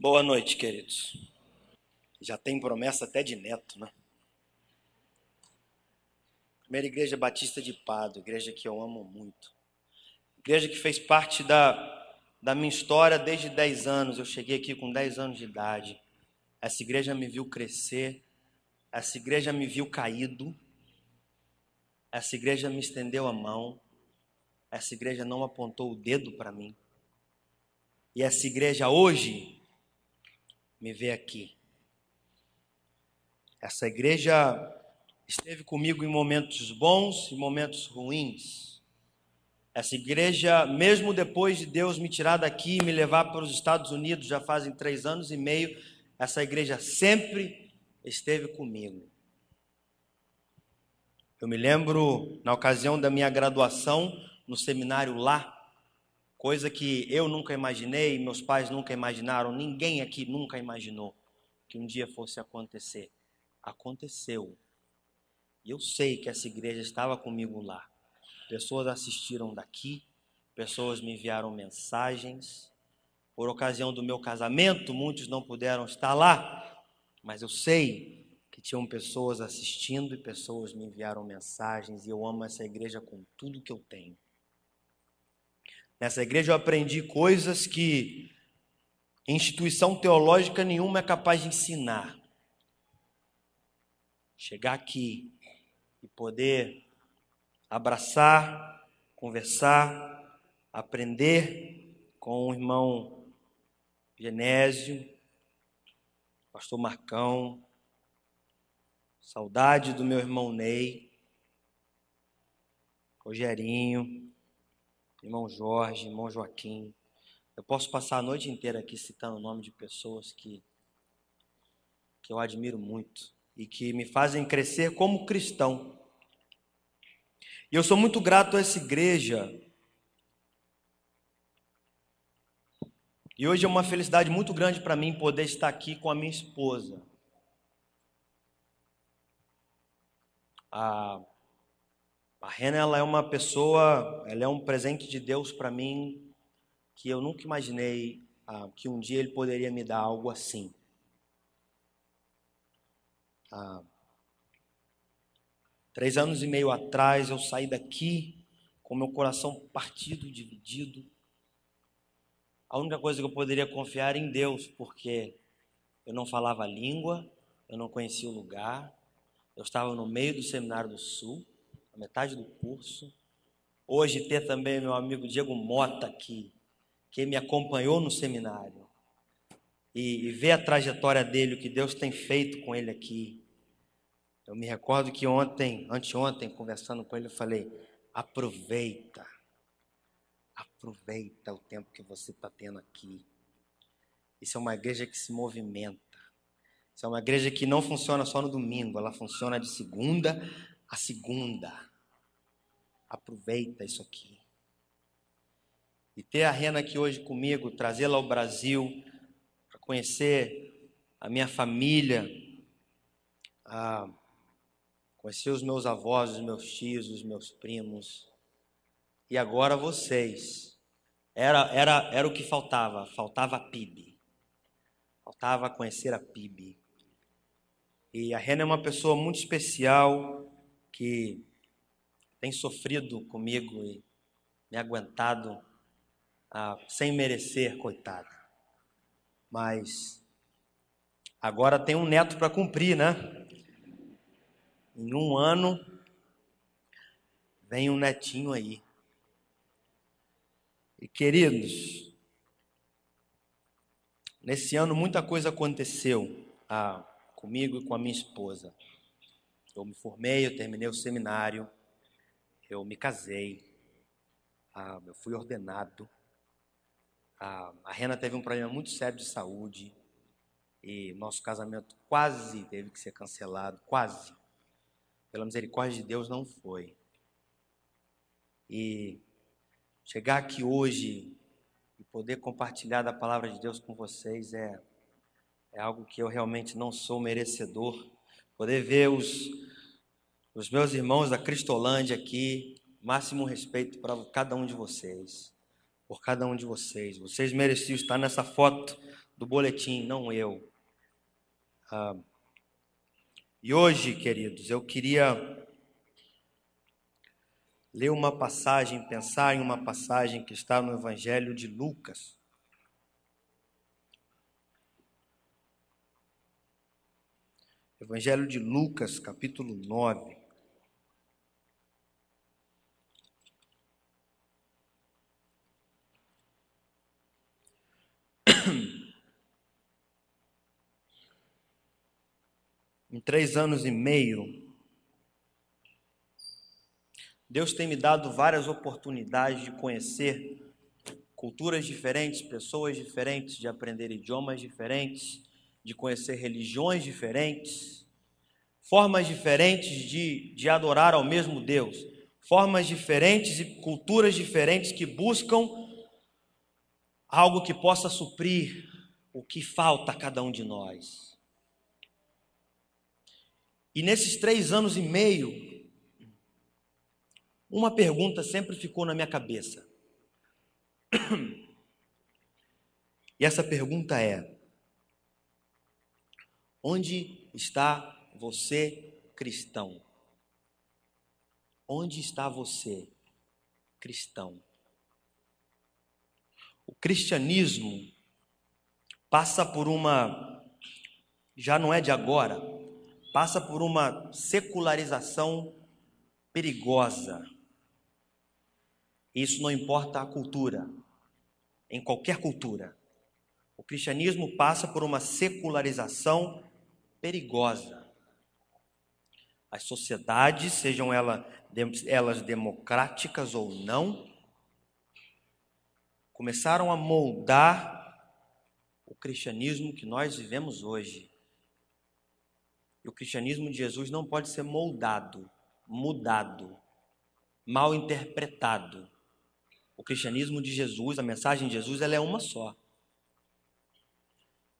Boa noite, queridos. Já tem promessa até de neto, né? Primeira Igreja Batista de Pado, igreja que eu amo muito. Igreja que fez parte da, da minha história desde 10 anos. Eu cheguei aqui com 10 anos de idade. Essa igreja me viu crescer. Essa igreja me viu caído. Essa igreja me estendeu a mão. Essa igreja não apontou o dedo para mim. E essa igreja hoje me vê aqui. Essa igreja esteve comigo em momentos bons e momentos ruins. Essa igreja, mesmo depois de Deus me tirar daqui e me levar para os Estados Unidos, já fazem três anos e meio, essa igreja sempre esteve comigo. Eu me lembro, na ocasião da minha graduação no seminário lá, Coisa que eu nunca imaginei, meus pais nunca imaginaram, ninguém aqui nunca imaginou que um dia fosse acontecer. Aconteceu. E eu sei que essa igreja estava comigo lá. Pessoas assistiram daqui, pessoas me enviaram mensagens. Por ocasião do meu casamento, muitos não puderam estar lá, mas eu sei que tinham pessoas assistindo e pessoas me enviaram mensagens e eu amo essa igreja com tudo que eu tenho. Nessa igreja eu aprendi coisas que instituição teológica nenhuma é capaz de ensinar. Chegar aqui e poder abraçar, conversar, aprender com o irmão Genésio, pastor Marcão, saudade do meu irmão Ney, Rogerinho, irmão Jorge, irmão Joaquim. Eu posso passar a noite inteira aqui citando o nome de pessoas que, que eu admiro muito e que me fazem crescer como cristão. E eu sou muito grato a essa igreja. E hoje é uma felicidade muito grande para mim poder estar aqui com a minha esposa. A a Rena ela é uma pessoa, ela é um presente de Deus para mim que eu nunca imaginei ah, que um dia ele poderia me dar algo assim. Ah, três anos e meio atrás eu saí daqui com meu coração partido, dividido. A única coisa que eu poderia confiar em Deus, porque eu não falava a língua, eu não conhecia o lugar, eu estava no meio do seminário do Sul metade do curso. Hoje ter também meu amigo Diego Mota aqui, que me acompanhou no seminário. E, e ver a trajetória dele, o que Deus tem feito com ele aqui. Eu me recordo que ontem, anteontem, conversando com ele, eu falei: aproveita, aproveita o tempo que você está tendo aqui. Isso é uma igreja que se movimenta. Isso é uma igreja que não funciona só no domingo, ela funciona de segunda a segunda. Aproveita isso aqui. E ter a Rena aqui hoje comigo, trazê-la ao Brasil, para conhecer a minha família, a conhecer os meus avós, os meus tios, os meus primos. E agora vocês. Era, era, era o que faltava, faltava a PIB. Faltava conhecer a PIB. E a Rena é uma pessoa muito especial que tem sofrido comigo e me aguentado ah, sem merecer, coitada. Mas agora tem um neto para cumprir, né? Em um ano vem um netinho aí. E queridos, nesse ano muita coisa aconteceu ah, comigo e com a minha esposa. Eu me formei, eu terminei o seminário eu me casei, ah, eu fui ordenado. Ah, a Rena teve um problema muito sério de saúde e nosso casamento quase teve que ser cancelado, quase. Pela misericórdia de Deus não foi. E chegar aqui hoje e poder compartilhar da palavra de Deus com vocês é, é algo que eu realmente não sou merecedor. Poder ver os, os meus irmãos da Cristolândia aqui, máximo respeito para cada um de vocês, por cada um de vocês. Vocês mereciam estar nessa foto do boletim, não eu. Ah, e hoje, queridos, eu queria ler uma passagem, pensar em uma passagem que está no Evangelho de Lucas. Evangelho de Lucas, capítulo 9. Em três anos e meio, Deus tem me dado várias oportunidades de conhecer culturas diferentes, pessoas diferentes, de aprender idiomas diferentes, de conhecer religiões diferentes, formas diferentes de, de adorar ao mesmo Deus, formas diferentes e culturas diferentes que buscam algo que possa suprir o que falta a cada um de nós. E nesses três anos e meio, uma pergunta sempre ficou na minha cabeça. E essa pergunta é: Onde está você, cristão? Onde está você, cristão? O cristianismo passa por uma, já não é de agora, passa por uma secularização perigosa. Isso não importa a cultura, em qualquer cultura. O cristianismo passa por uma secularização perigosa. As sociedades, sejam elas democráticas ou não, começaram a moldar o cristianismo que nós vivemos hoje. E o cristianismo de Jesus não pode ser moldado, mudado, mal interpretado. O cristianismo de Jesus, a mensagem de Jesus, ela é uma só.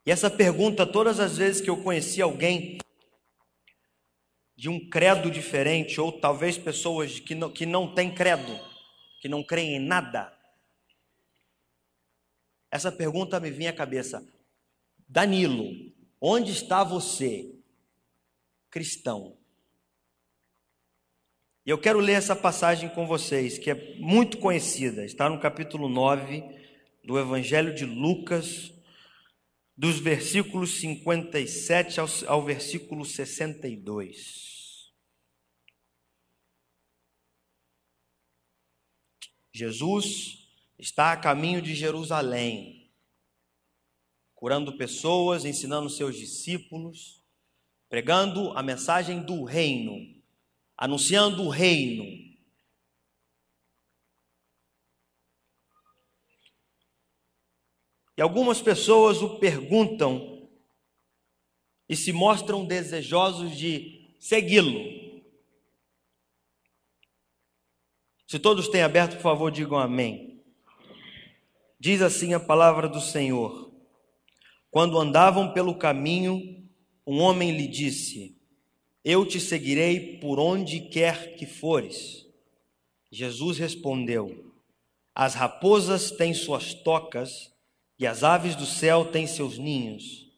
E essa pergunta, todas as vezes que eu conheci alguém de um credo diferente, ou talvez pessoas que não, que não têm credo, que não creem em nada, essa pergunta me vinha à cabeça: Danilo, onde está você, cristão? E eu quero ler essa passagem com vocês, que é muito conhecida, está no capítulo 9 do Evangelho de Lucas, dos versículos 57 ao, ao versículo 62. Jesus está a caminho de Jerusalém, curando pessoas, ensinando seus discípulos, pregando a mensagem do reino anunciando o reino. E algumas pessoas o perguntam e se mostram desejosos de segui-lo. Se todos têm aberto, por favor, digam amém. Diz assim a palavra do Senhor: Quando andavam pelo caminho, um homem lhe disse: eu te seguirei por onde quer que fores. Jesus respondeu: As raposas têm suas tocas e as aves do céu têm seus ninhos,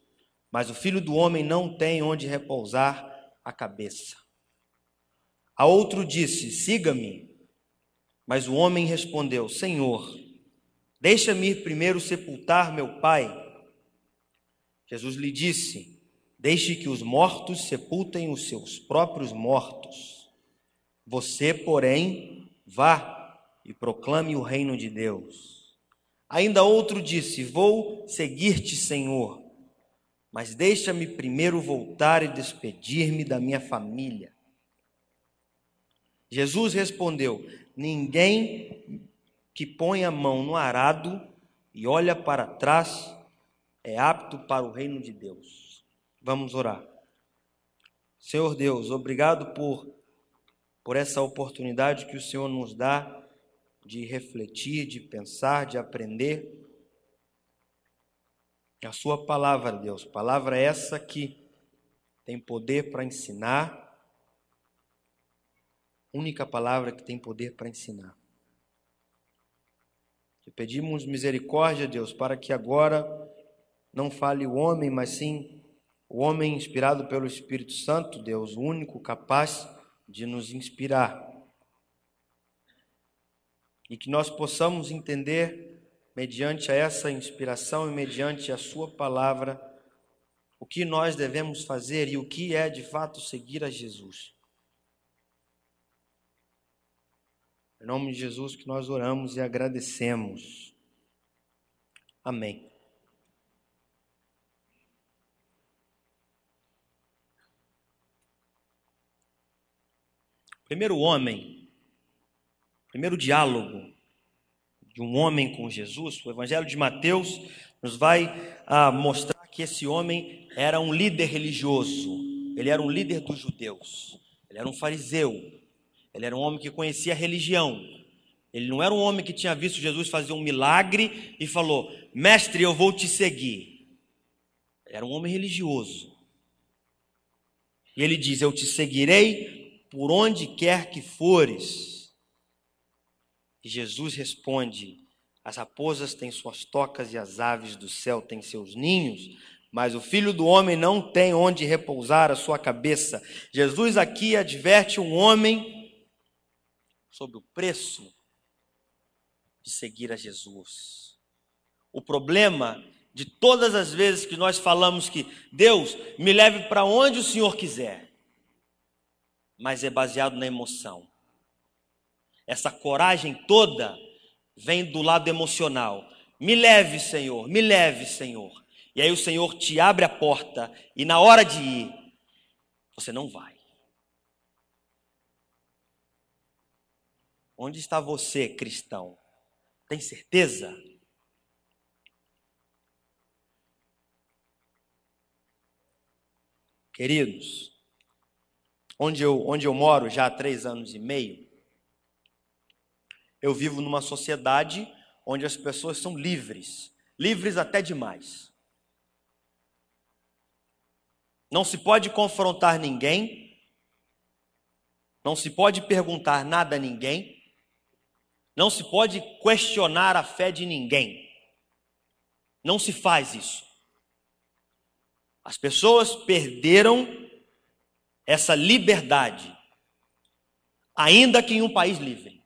mas o filho do homem não tem onde repousar a cabeça. A outro disse: Siga-me. Mas o homem respondeu: Senhor, deixa-me ir primeiro sepultar meu pai. Jesus lhe disse: Deixe que os mortos sepultem os seus próprios mortos. Você, porém, vá e proclame o reino de Deus. Ainda outro disse: Vou seguir-te, Senhor, mas deixa-me primeiro voltar e despedir-me da minha família. Jesus respondeu: Ninguém que põe a mão no arado e olha para trás é apto para o reino de Deus. Vamos orar. Senhor Deus, obrigado por, por essa oportunidade que o Senhor nos dá de refletir, de pensar, de aprender. A Sua palavra, Deus, palavra essa que tem poder para ensinar, única palavra que tem poder para ensinar. Te pedimos misericórdia, Deus, para que agora não fale o homem, mas sim o homem inspirado pelo Espírito Santo, Deus, o único capaz de nos inspirar. E que nós possamos entender, mediante essa inspiração e mediante a Sua palavra, o que nós devemos fazer e o que é de fato seguir a Jesus. Em nome de Jesus que nós oramos e agradecemos. Amém. Primeiro homem, primeiro diálogo de um homem com Jesus, o Evangelho de Mateus nos vai ah, mostrar que esse homem era um líder religioso, ele era um líder dos judeus, ele era um fariseu, ele era um homem que conhecia a religião. Ele não era um homem que tinha visto Jesus fazer um milagre e falou: Mestre, eu vou te seguir. Ele era um homem religioso. E ele diz: Eu te seguirei por onde quer que fores. E Jesus responde: As raposas têm suas tocas e as aves do céu têm seus ninhos, mas o filho do homem não tem onde repousar a sua cabeça. Jesus aqui adverte um homem sobre o preço de seguir a Jesus. O problema de todas as vezes que nós falamos que Deus me leve para onde o Senhor quiser, mas é baseado na emoção. Essa coragem toda vem do lado emocional. Me leve, Senhor, me leve, Senhor. E aí o Senhor te abre a porta e na hora de ir, você não vai. Onde está você, cristão? Tem certeza? Queridos, onde eu, onde eu moro já há três anos e meio, eu vivo numa sociedade onde as pessoas são livres, livres até demais. Não se pode confrontar ninguém, não se pode perguntar nada a ninguém, não se pode questionar a fé de ninguém. Não se faz isso. As pessoas perderam essa liberdade, ainda que em um país livre.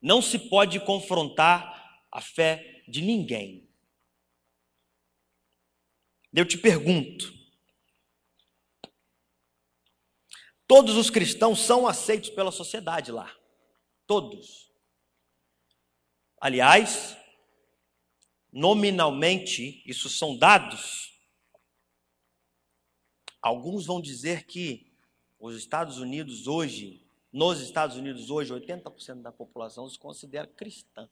Não se pode confrontar a fé de ninguém. Eu te pergunto: todos os cristãos são aceitos pela sociedade lá? Todos. Aliás, nominalmente, isso são dados. Alguns vão dizer que os Estados Unidos hoje, nos Estados Unidos hoje, 80% da população se considera cristã.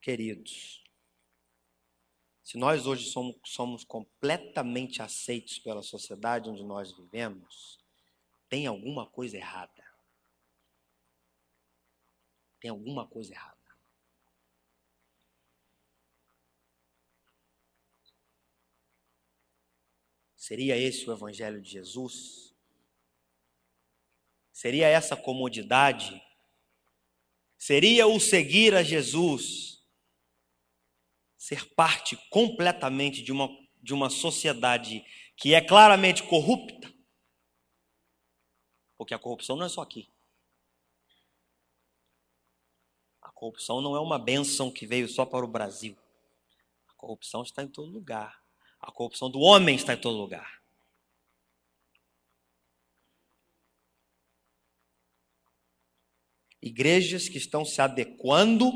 Queridos, se nós hoje somos, somos completamente aceitos pela sociedade onde nós vivemos, tem alguma coisa errada. Tem alguma coisa errada. Seria esse o Evangelho de Jesus? Seria essa comodidade? Seria o seguir a Jesus? Ser parte completamente de uma, de uma sociedade que é claramente corrupta? Porque a corrupção não é só aqui. A corrupção não é uma bênção que veio só para o Brasil. A corrupção está em todo lugar. A corrupção do homem está em todo lugar. Igrejas que estão se adequando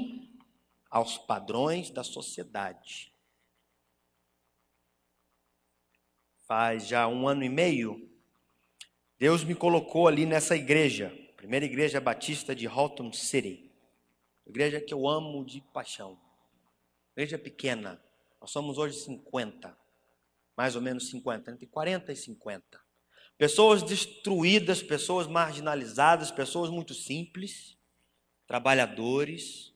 aos padrões da sociedade. Faz já um ano e meio Deus me colocou ali nessa igreja, primeira igreja batista de Halton City. Igreja que eu amo de paixão. Igreja pequena. Nós somos hoje 50, mais ou menos 50, entre 40 e 50. Pessoas destruídas, pessoas marginalizadas, pessoas muito simples, trabalhadores,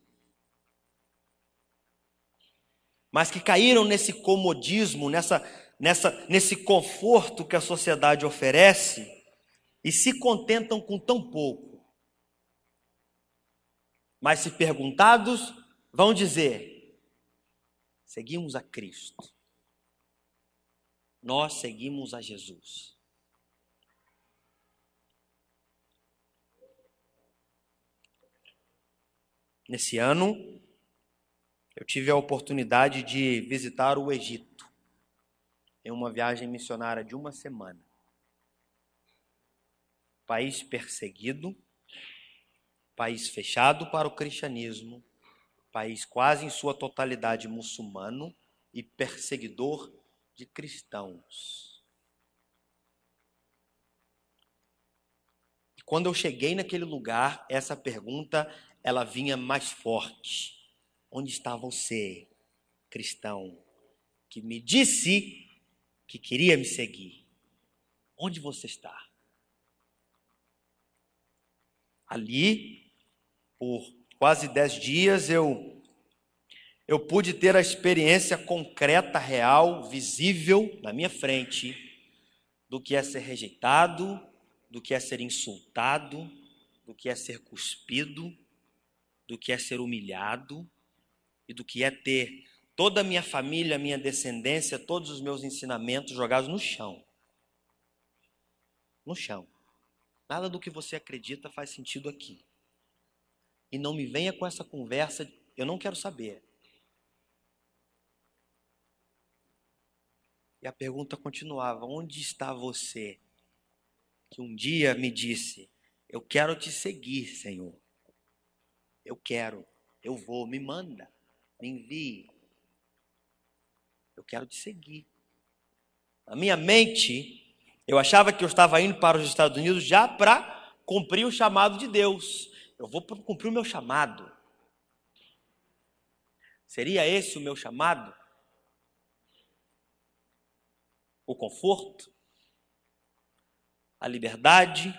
mas que caíram nesse comodismo, nessa, nessa, nesse conforto que a sociedade oferece e se contentam com tão pouco. Mas se perguntados, vão dizer: seguimos a Cristo. Nós seguimos a Jesus. Nesse ano, eu tive a oportunidade de visitar o Egito em uma viagem missionária de uma semana. País perseguido, país fechado para o cristianismo, país quase em sua totalidade muçulmano e perseguidor de cristãos. E quando eu cheguei naquele lugar, essa pergunta ela vinha mais forte. Onde está você, cristão, que me disse que queria me seguir? Onde você está? Ali, por quase dez dias, eu eu pude ter a experiência concreta, real, visível na minha frente do que é ser rejeitado, do que é ser insultado, do que é ser cuspido, do que é ser humilhado e do que é ter toda a minha família, minha descendência, todos os meus ensinamentos jogados no chão. No chão. Nada do que você acredita faz sentido aqui. E não me venha com essa conversa, eu não quero saber. E a pergunta continuava: onde está você? Que um dia me disse: Eu quero te seguir, Senhor. Eu quero, eu vou, me manda, me envie. Eu quero te seguir. Na minha mente, eu achava que eu estava indo para os Estados Unidos já para cumprir o chamado de Deus. Eu vou cumprir o meu chamado. Seria esse o meu chamado? O conforto? A liberdade?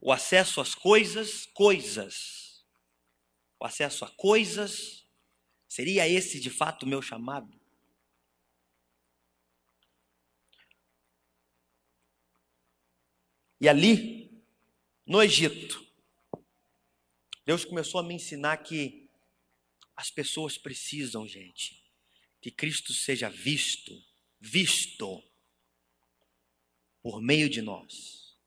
O acesso às coisas? Coisas. O acesso a coisas? Seria esse de fato o meu chamado? E ali, no Egito, Deus começou a me ensinar que as pessoas precisam, gente, que Cristo seja visto, visto por meio de nós,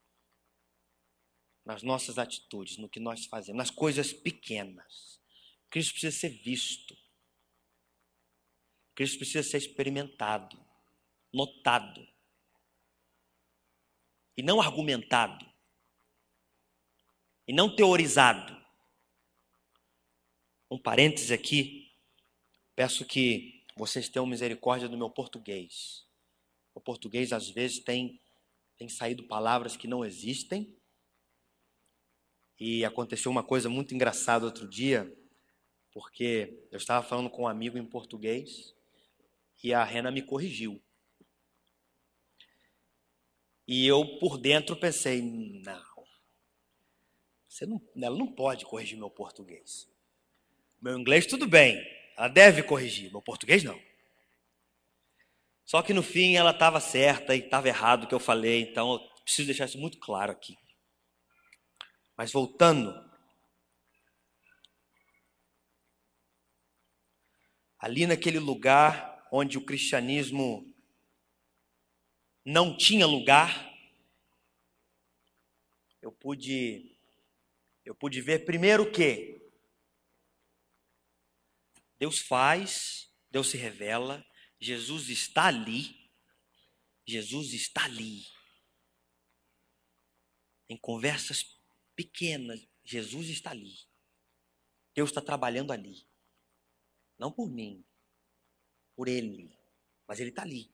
nas nossas atitudes, no que nós fazemos, nas coisas pequenas. Cristo precisa ser visto. Cristo precisa ser experimentado, notado e não argumentado, e não teorizado. Um parêntese aqui, peço que vocês tenham misericórdia do meu português. O português às vezes tem, tem saído palavras que não existem. E aconteceu uma coisa muito engraçada outro dia, porque eu estava falando com um amigo em português e a Rena me corrigiu. E eu, por dentro, pensei: não, você não, ela não pode corrigir meu português. Meu inglês, tudo bem, ela deve corrigir, meu português não. Só que no fim ela estava certa e estava errado o que eu falei, então eu preciso deixar isso muito claro aqui. Mas voltando, ali naquele lugar onde o cristianismo não tinha lugar, eu pude eu pude ver primeiro que Deus faz, Deus se revela, Jesus está ali. Jesus está ali. Em conversas pequenas, Jesus está ali. Deus está trabalhando ali. Não por mim, por Ele, mas Ele está ali.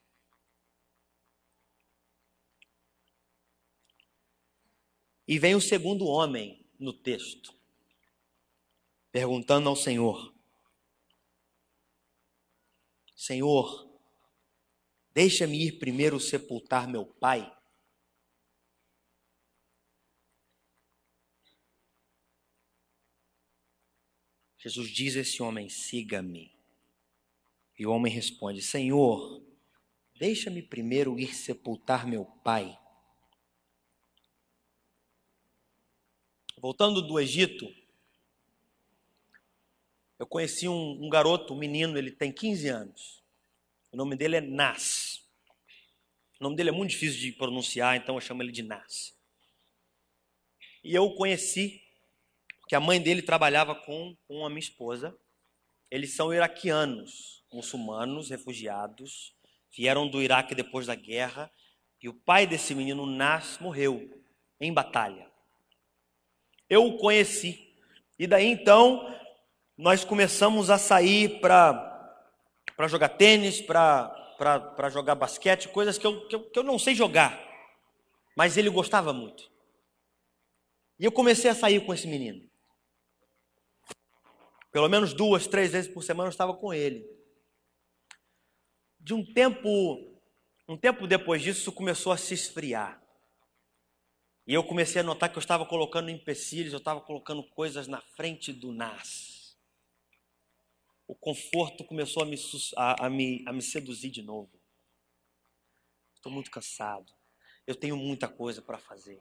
E vem o segundo homem no texto, perguntando ao Senhor: Senhor, deixa-me ir primeiro sepultar meu pai. Jesus diz a esse homem: siga-me. E o homem responde: Senhor, deixa-me primeiro ir sepultar meu pai. Voltando do Egito, Eu conheci um, um garoto, um menino, ele tem 15 anos. O nome dele é Nas. O nome dele é muito difícil de pronunciar, então eu chamo ele de Nas. E eu o conheci porque a mãe dele trabalhava com, com a minha esposa. Eles são iraquianos, muçulmanos, refugiados, vieram do Iraque depois da guerra, e o pai desse menino, Nas, morreu em batalha. Eu o conheci. E daí então, nós começamos a sair para jogar tênis, para jogar basquete, coisas que eu, que, eu, que eu não sei jogar. Mas ele gostava muito. E eu comecei a sair com esse menino. Pelo menos duas, três vezes por semana eu estava com ele. De um tempo, um tempo depois disso, isso começou a se esfriar. E eu comecei a notar que eu estava colocando empecilhos, eu estava colocando coisas na frente do nas. O conforto começou a me, a, a me, a me seduzir de novo. Estou muito cansado. Eu tenho muita coisa para fazer.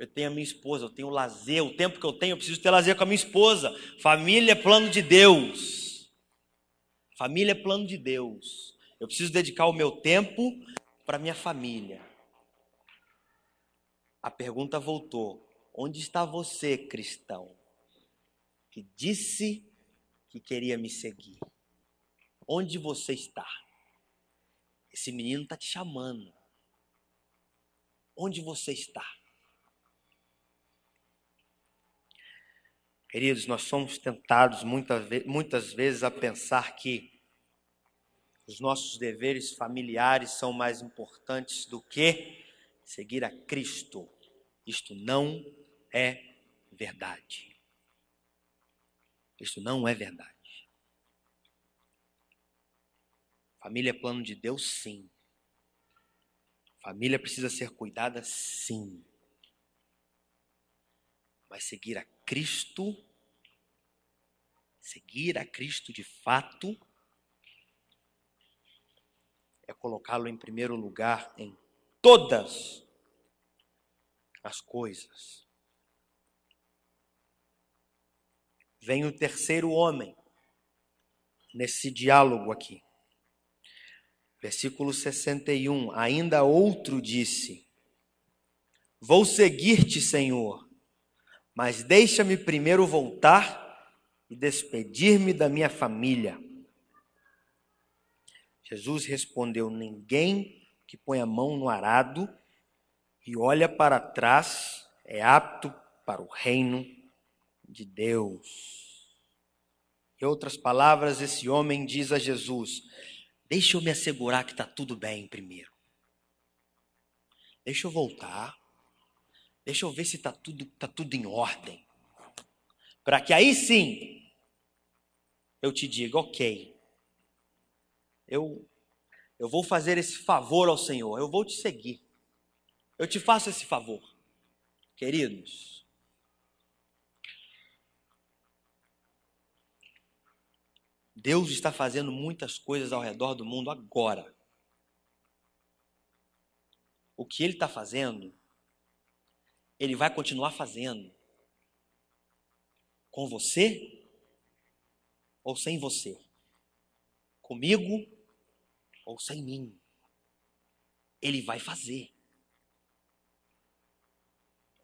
Eu tenho a minha esposa, eu tenho lazer, o tempo que eu tenho, eu preciso ter lazer com a minha esposa. Família é plano de Deus. Família é plano de Deus. Eu preciso dedicar o meu tempo para minha família. A pergunta voltou: onde está você, cristão, que disse que queria me seguir? Onde você está? Esse menino está te chamando. Onde você está? Queridos, nós somos tentados muitas vezes a pensar que os nossos deveres familiares são mais importantes do que seguir a Cristo. Isto não é verdade. Isto não é verdade. Família é plano de Deus, sim. Família precisa ser cuidada, sim. Mas seguir a Cristo, seguir a Cristo de fato, é colocá-lo em primeiro lugar em todas as coisas. Vem o terceiro homem nesse diálogo aqui. Versículo 61. Ainda outro disse: Vou seguir-te, Senhor mas deixa-me primeiro voltar e despedir-me da minha família. Jesus respondeu: Ninguém que põe a mão no arado e olha para trás é apto para o reino de Deus. Em outras palavras, esse homem diz a Jesus: Deixa eu me assegurar que está tudo bem primeiro. Deixa eu voltar. Deixa eu ver se está tudo, tá tudo em ordem. Para que aí sim eu te diga, ok, eu, eu vou fazer esse favor ao Senhor, eu vou te seguir. Eu te faço esse favor. Queridos, Deus está fazendo muitas coisas ao redor do mundo agora. O que Ele está fazendo ele vai continuar fazendo. Com você ou sem você? Comigo ou sem mim? Ele vai fazer.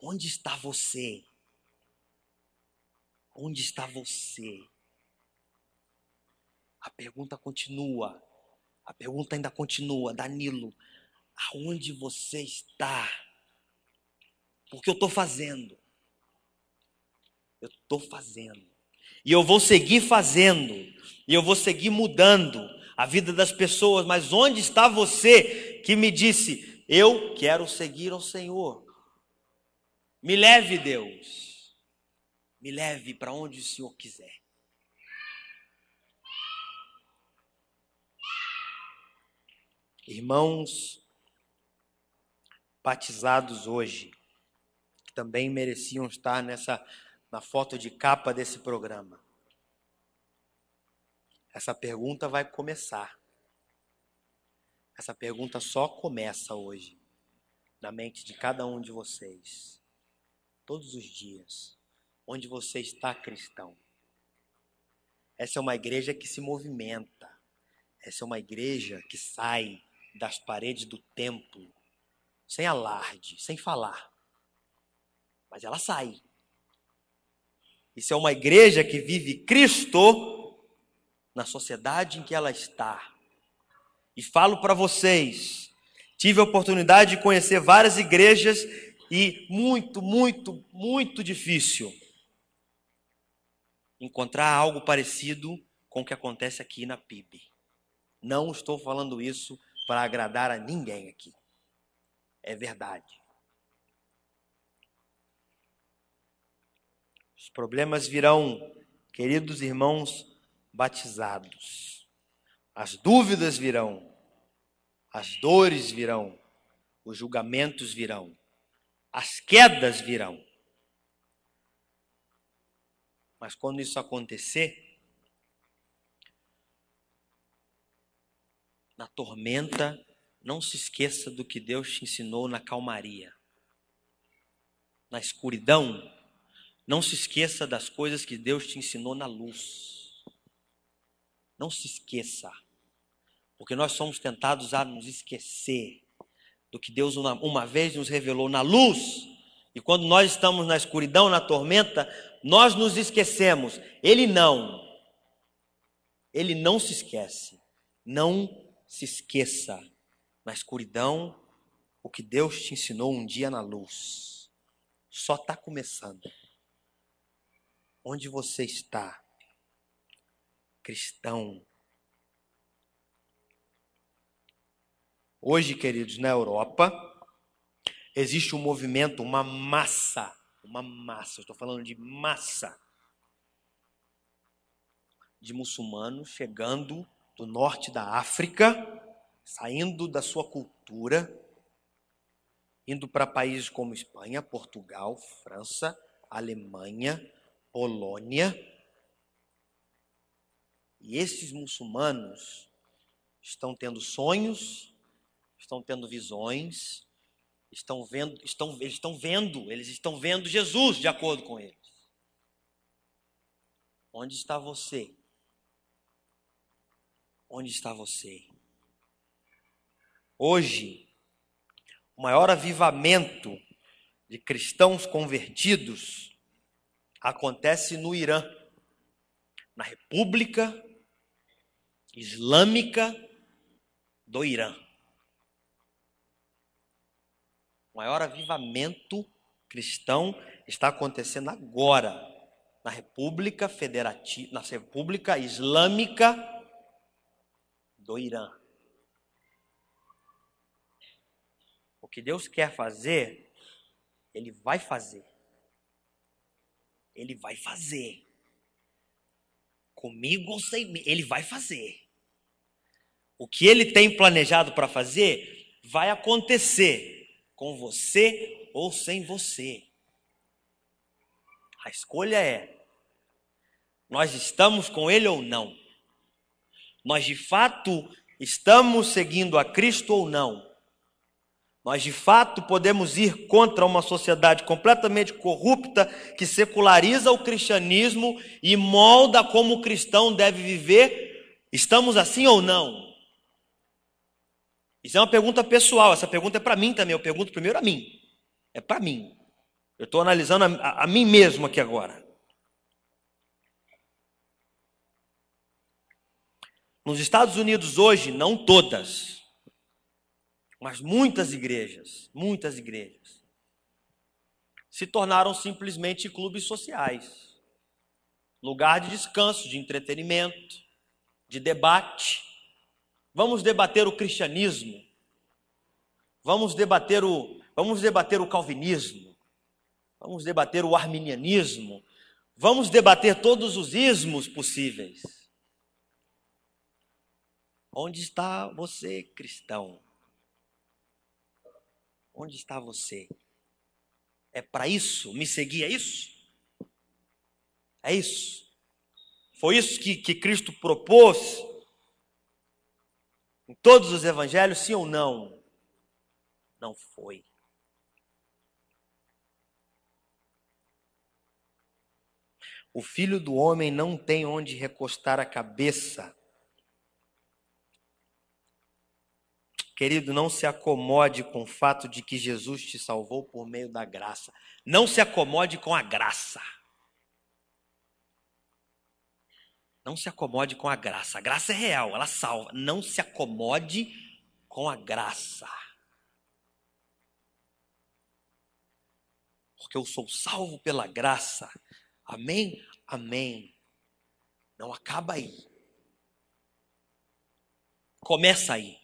Onde está você? Onde está você? A pergunta continua. A pergunta ainda continua. Danilo, aonde você está? Porque eu estou fazendo. Eu estou fazendo. E eu vou seguir fazendo. E eu vou seguir mudando a vida das pessoas. Mas onde está você que me disse: Eu quero seguir ao Senhor? Me leve, Deus. Me leve para onde o Senhor quiser. Irmãos batizados hoje, também mereciam estar nessa na foto de capa desse programa. Essa pergunta vai começar. Essa pergunta só começa hoje na mente de cada um de vocês. Todos os dias. Onde você está, cristão? Essa é uma igreja que se movimenta. Essa é uma igreja que sai das paredes do templo sem alarde, sem falar. Mas ela sai. Isso é uma igreja que vive Cristo na sociedade em que ela está. E falo para vocês, tive a oportunidade de conhecer várias igrejas e muito, muito, muito difícil encontrar algo parecido com o que acontece aqui na PIB. Não estou falando isso para agradar a ninguém aqui. É verdade. Os problemas virão, queridos irmãos batizados. As dúvidas virão. As dores virão. Os julgamentos virão. As quedas virão. Mas quando isso acontecer, na tormenta, não se esqueça do que Deus te ensinou na calmaria. Na escuridão, não se esqueça das coisas que Deus te ensinou na luz. Não se esqueça. Porque nós somos tentados a nos esquecer do que Deus uma, uma vez nos revelou na luz. E quando nós estamos na escuridão, na tormenta, nós nos esquecemos. Ele não. Ele não se esquece. Não se esqueça. Na escuridão, o que Deus te ensinou um dia na luz. Só está começando. Onde você está? Cristão. Hoje, queridos, na Europa, existe um movimento, uma massa uma massa, estou falando de massa de muçulmanos chegando do norte da África, saindo da sua cultura, indo para países como Espanha, Portugal, França, Alemanha, Polônia. E esses muçulmanos estão tendo sonhos, estão tendo visões, estão vendo, estão, eles estão vendo, eles estão vendo Jesus de acordo com eles. Onde está você? Onde está você? Hoje, o maior avivamento de cristãos convertidos acontece no Irã, na República Islâmica do Irã. O maior avivamento cristão está acontecendo agora na República Federativa, na República Islâmica do Irã. O que Deus quer fazer, ele vai fazer. Ele vai fazer. Comigo ou sem mim, ele vai fazer. O que ele tem planejado para fazer vai acontecer com você ou sem você. A escolha é: nós estamos com Ele ou não? Nós de fato estamos seguindo a Cristo ou não? Nós de fato podemos ir contra uma sociedade completamente corrupta que seculariza o cristianismo e molda como o cristão deve viver? Estamos assim ou não? Isso é uma pergunta pessoal, essa pergunta é para mim também. Eu pergunto primeiro a mim. É para mim. Eu estou analisando a, a, a mim mesmo aqui agora. Nos Estados Unidos hoje, não todas, mas muitas igrejas, muitas igrejas, se tornaram simplesmente clubes sociais lugar de descanso, de entretenimento, de debate. Vamos debater o cristianismo. Vamos debater o, vamos debater o calvinismo. Vamos debater o arminianismo. Vamos debater todos os ismos possíveis. Onde está você, cristão? Onde está você? É para isso? Me seguir é isso? É isso? Foi isso que, que Cristo propôs em todos os evangelhos, sim ou não? Não foi. o filho do homem não tem onde recostar a cabeça. Querido, não se acomode com o fato de que Jesus te salvou por meio da graça. Não se acomode com a graça. Não se acomode com a graça. A graça é real, ela salva. Não se acomode com a graça. Porque eu sou salvo pela graça. Amém? Amém. Não acaba aí. Começa aí.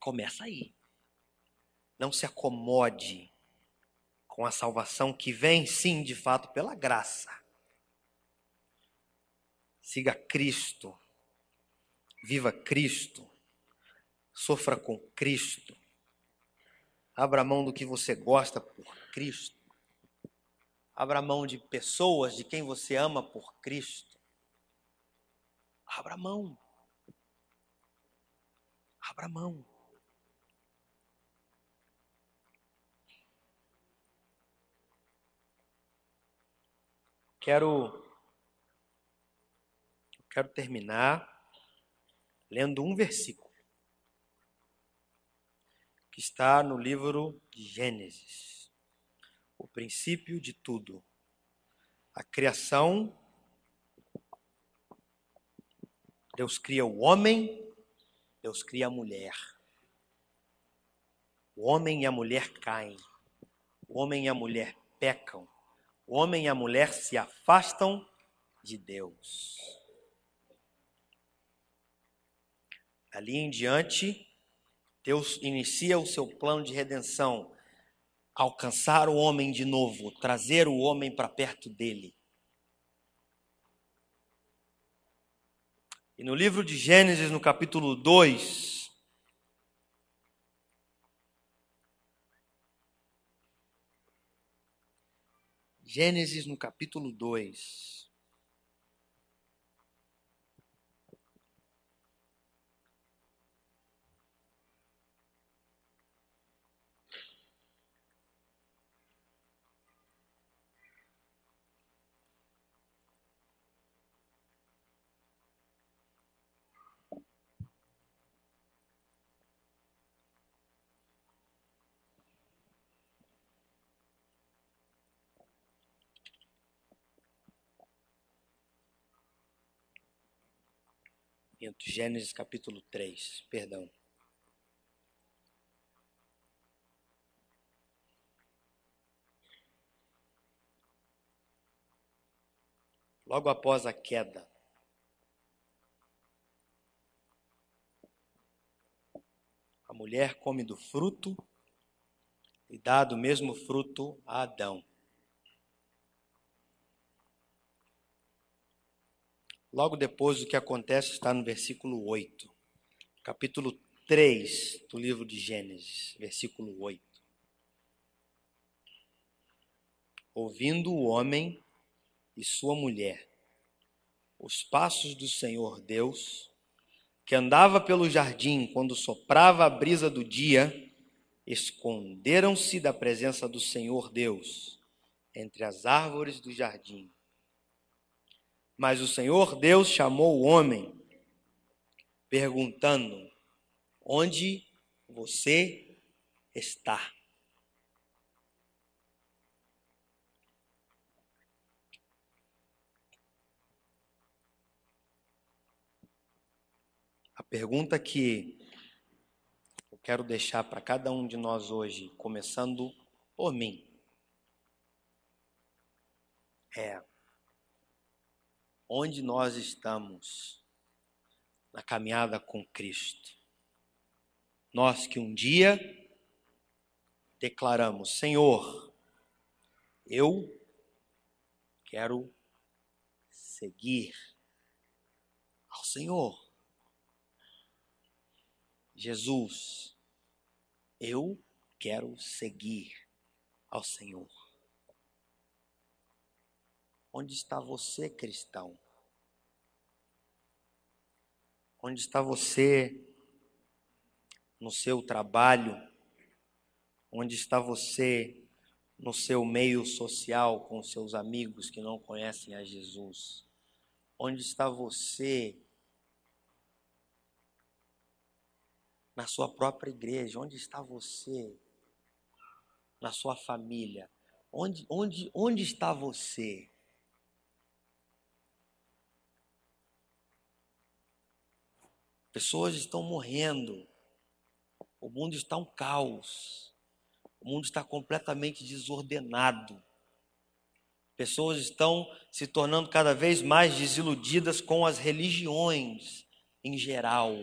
Começa aí. Não se acomode com a salvação que vem, sim, de fato, pela graça. Siga Cristo. Viva Cristo. Sofra com Cristo. Abra mão do que você gosta por Cristo. Abra mão de pessoas de quem você ama por Cristo. Abra mão. Abra mão. Quero quero terminar lendo um versículo que está no livro de Gênesis. O princípio de tudo. A criação Deus cria o homem, Deus cria a mulher. O homem e a mulher caem. O homem e a mulher pecam. O homem e a mulher se afastam de Deus. Ali em diante, Deus inicia o seu plano de redenção, alcançar o homem de novo, trazer o homem para perto dele. E no livro de Gênesis, no capítulo 2, Gênesis no capítulo 2. Gênesis capítulo 3, perdão. Logo após a queda, a mulher come do fruto e dá do mesmo fruto a Adão. Logo depois, o que acontece está no versículo 8, capítulo 3 do livro de Gênesis, versículo 8. Ouvindo o homem e sua mulher os passos do Senhor Deus, que andava pelo jardim quando soprava a brisa do dia, esconderam-se da presença do Senhor Deus entre as árvores do jardim. Mas o Senhor Deus chamou o homem, perguntando: Onde você está? A pergunta que eu quero deixar para cada um de nós hoje, começando por mim, é: onde nós estamos na caminhada com Cristo. Nós que um dia declaramos: Senhor, eu quero seguir ao Senhor. Jesus, eu quero seguir ao Senhor. Onde está você, cristão? Onde está você no seu trabalho? Onde está você no seu meio social, com seus amigos que não conhecem a Jesus? Onde está você na sua própria igreja? Onde está você na sua família? Onde, onde, onde está você? Pessoas estão morrendo. O mundo está um caos. O mundo está completamente desordenado. Pessoas estão se tornando cada vez mais desiludidas com as religiões em geral.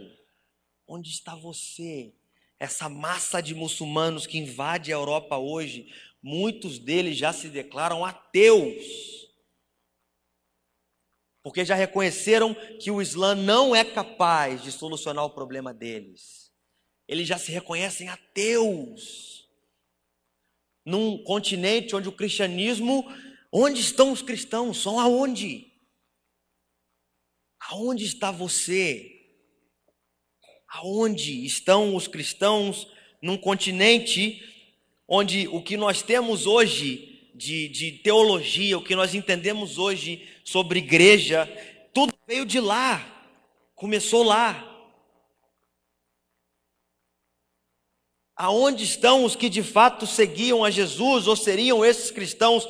Onde está você? Essa massa de muçulmanos que invade a Europa hoje, muitos deles já se declaram ateus porque já reconheceram que o Islã não é capaz de solucionar o problema deles. Eles já se reconhecem ateus. Num continente onde o cristianismo, onde estão os cristãos? São aonde? Aonde está você? Aonde estão os cristãos num continente onde o que nós temos hoje de, de teologia, o que nós entendemos hoje sobre igreja, tudo veio de lá, começou lá. Aonde estão os que de fato seguiam a Jesus, ou seriam esses cristãos,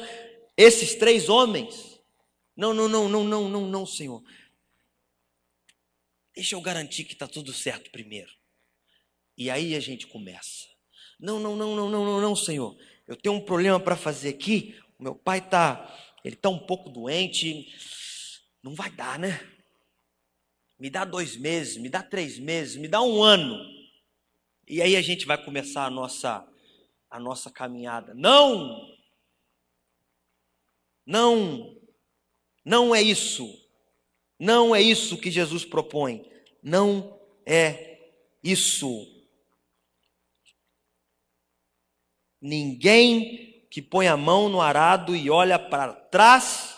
esses três homens? Não, não, não, não, não, não, não, Senhor. Deixa eu garantir que está tudo certo primeiro. E aí a gente começa. Não, não, não, não, não, não, não, Senhor eu tenho um problema para fazer aqui, o meu pai está, ele está um pouco doente, não vai dar, né? Me dá dois meses, me dá três meses, me dá um ano. E aí a gente vai começar a nossa, a nossa caminhada. Não! Não! Não é isso. Não é isso que Jesus propõe. Não é isso. Ninguém que põe a mão no arado e olha para trás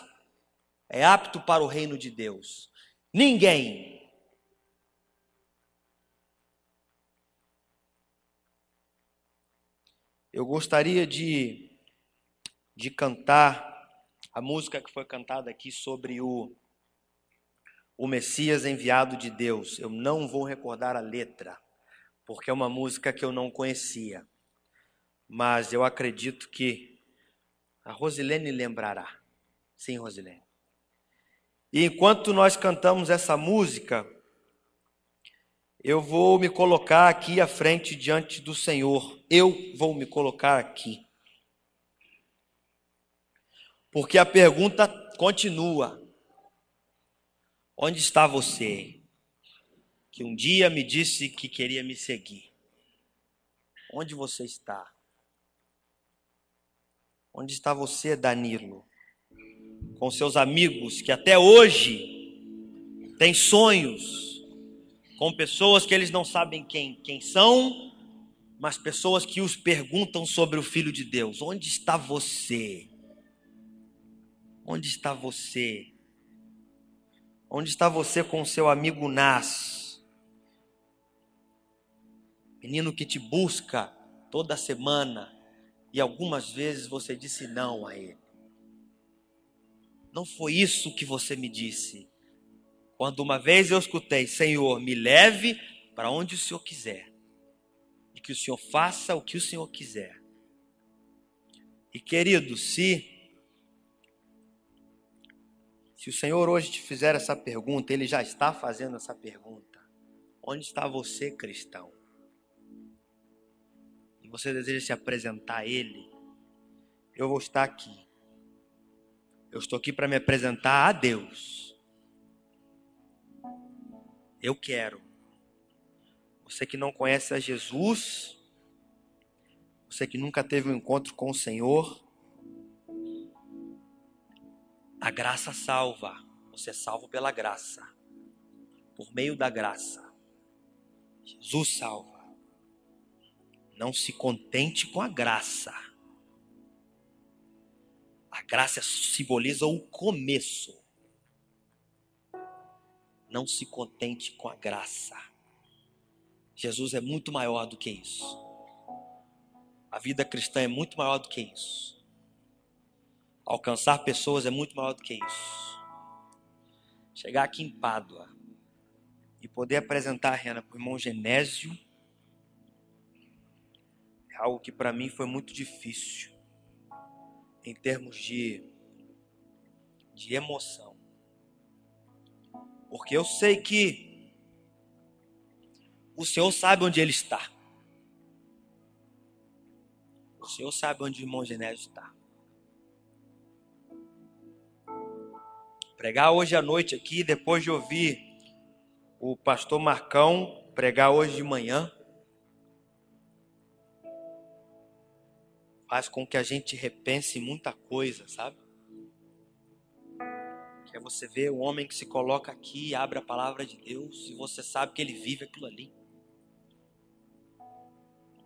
é apto para o reino de Deus. Ninguém. Eu gostaria de, de cantar a música que foi cantada aqui sobre o, o Messias enviado de Deus. Eu não vou recordar a letra, porque é uma música que eu não conhecia mas eu acredito que a Rosilene lembrará. Sim, Rosilene. E enquanto nós cantamos essa música, eu vou me colocar aqui à frente diante do Senhor. Eu vou me colocar aqui. Porque a pergunta continua: Onde está você? Que um dia me disse que queria me seguir. Onde você está? Onde está você, Danilo? Com seus amigos que até hoje têm sonhos, com pessoas que eles não sabem quem, quem são, mas pessoas que os perguntam sobre o Filho de Deus: onde está você? Onde está você? Onde está você com seu amigo Nas? Menino que te busca toda semana, e algumas vezes você disse não a Ele. Não foi isso que você me disse. Quando uma vez eu escutei, Senhor, me leve para onde o Senhor quiser, e que o Senhor faça o que o Senhor quiser. E querido, se se o Senhor hoje te fizer essa pergunta, Ele já está fazendo essa pergunta. Onde está você, cristão? Você deseja se apresentar a Ele, eu vou estar aqui. Eu estou aqui para me apresentar a Deus. Eu quero. Você que não conhece a Jesus, você que nunca teve um encontro com o Senhor, a graça salva. Você é salvo pela graça. Por meio da graça. Jesus salva. Não se contente com a graça. A graça simboliza o começo. Não se contente com a graça. Jesus é muito maior do que isso. A vida cristã é muito maior do que isso. Alcançar pessoas é muito maior do que isso. Chegar aqui em Pádua e poder apresentar a Rena para o irmão Genésio algo que para mim foi muito difícil em termos de, de emoção. Porque eu sei que o Senhor sabe onde ele está. O Senhor sabe onde o irmão Genésio está. Pregar hoje à noite aqui, depois de ouvir o pastor Marcão pregar hoje de manhã, faz com que a gente repense muita coisa, sabe? Que é você ver o homem que se coloca aqui abre a palavra de Deus e você sabe que ele vive aquilo ali.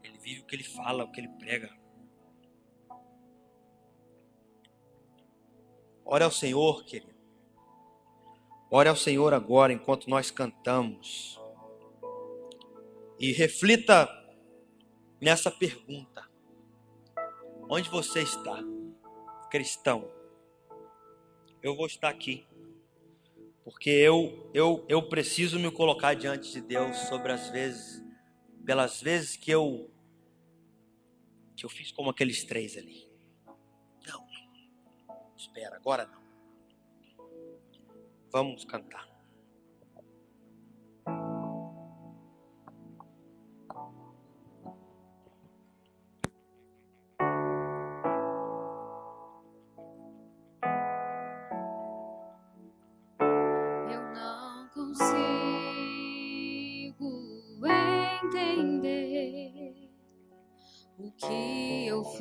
Ele vive o que ele fala, o que ele prega. Ore ao Senhor, querido. Ore ao Senhor agora enquanto nós cantamos. E reflita nessa pergunta. Onde você está, cristão? Eu vou estar aqui. Porque eu, eu, eu preciso me colocar diante de Deus sobre as vezes, pelas vezes que eu que eu fiz como aqueles três ali. Não. Espera, agora não. Vamos cantar.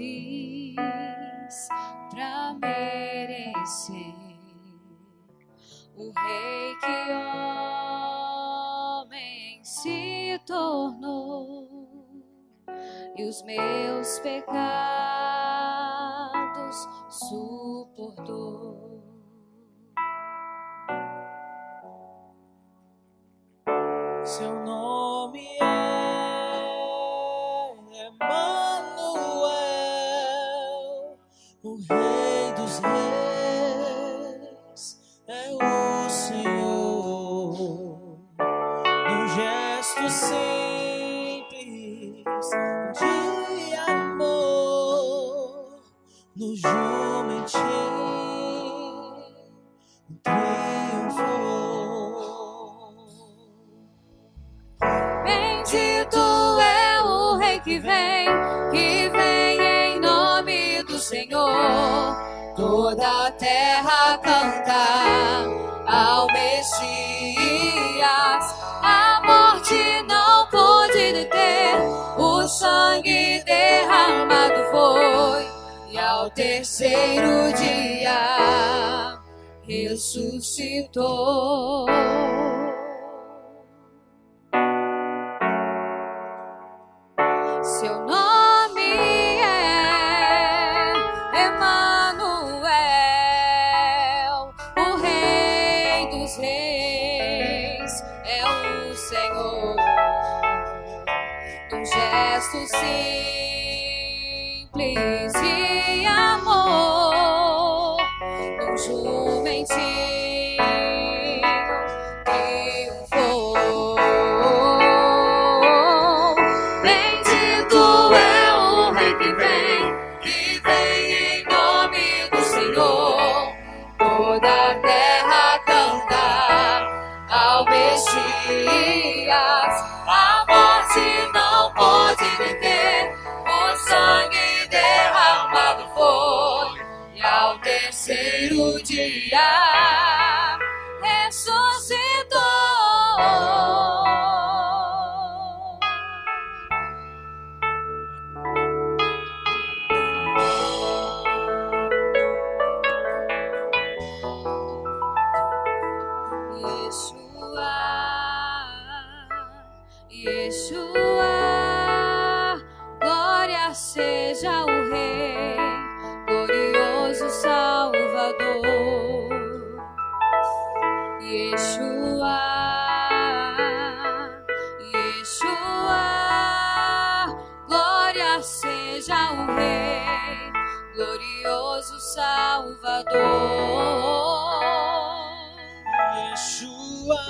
Fiz pra merecer o rei que homem se tornou e os meus pecados suportou. Seu nome é terra canta ao Messias. A morte não pôde deter, o sangue derramado foi. E ao terceiro dia ressuscitou. Salvador. Yeshua,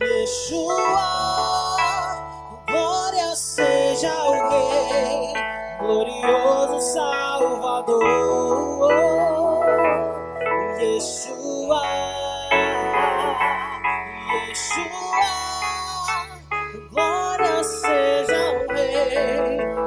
Yeshua, glória seja ao Rei, glorioso Salvador. Yeshua, Yeshua, glória seja ao Rei,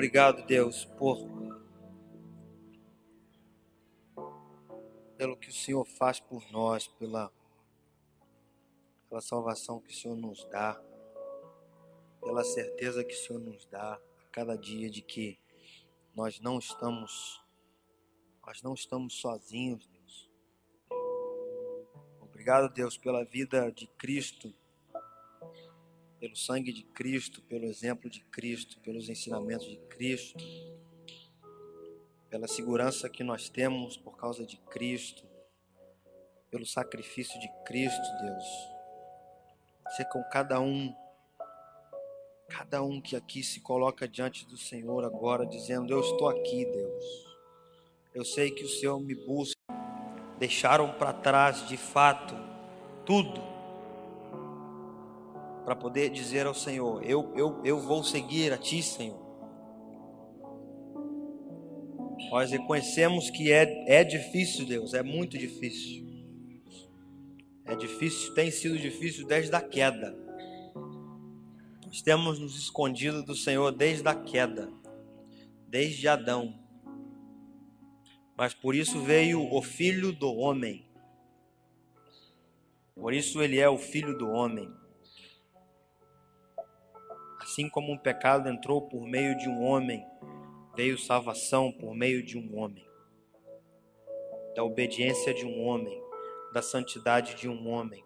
Obrigado, Deus, por pelo que o Senhor faz por nós, pela pela salvação que o Senhor nos dá, pela certeza que o Senhor nos dá a cada dia de que nós não estamos nós não estamos sozinhos, Deus. Obrigado, Deus, pela vida de Cristo pelo sangue de Cristo, pelo exemplo de Cristo, pelos ensinamentos de Cristo, pela segurança que nós temos por causa de Cristo, pelo sacrifício de Cristo, Deus. Ser com cada um, cada um que aqui se coloca diante do Senhor agora, dizendo: Eu estou aqui, Deus. Eu sei que o Senhor me busca. Deixaram para trás, de fato, tudo para poder dizer ao Senhor: eu, eu, eu vou seguir a Ti, Senhor. Nós reconhecemos que é, é difícil, Deus, é muito difícil. É difícil, tem sido difícil desde a queda. Nós temos nos escondido do Senhor desde a queda, desde Adão. Mas por isso veio o Filho do Homem. Por isso ele é o Filho do Homem. Assim como o pecado entrou por meio de um homem, veio salvação por meio de um homem. Da obediência de um homem, da santidade de um homem.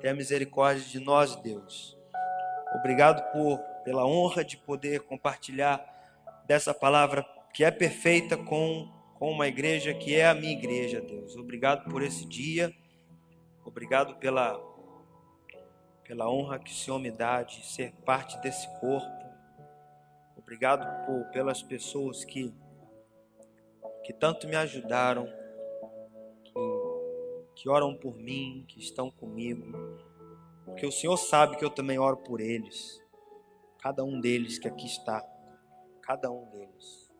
Tenha misericórdia de nós, Deus. Obrigado por pela honra de poder compartilhar dessa palavra que é perfeita com com uma igreja que é a minha igreja, Deus. Obrigado por esse dia. Obrigado pela pela honra que o Senhor me dá de ser parte desse corpo. Obrigado por, pelas pessoas que, que tanto me ajudaram, que, que oram por mim, que estão comigo. Porque o Senhor sabe que eu também oro por eles. Cada um deles que aqui está. Cada um deles.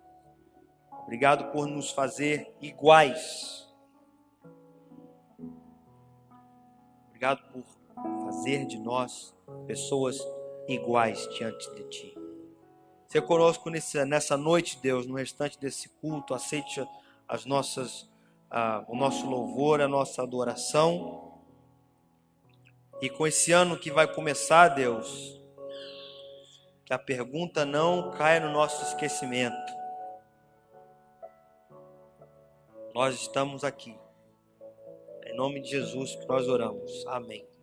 Obrigado por nos fazer iguais. Obrigado por fazer de nós pessoas iguais diante de Ti. Ser conosco nessa, nessa noite, Deus, no restante desse culto, aceite as nossas, ah, o nosso louvor, a nossa adoração. E com esse ano que vai começar, Deus, Que a pergunta não caia no nosso esquecimento. Nós estamos aqui. Em nome de Jesus que nós oramos. Amém.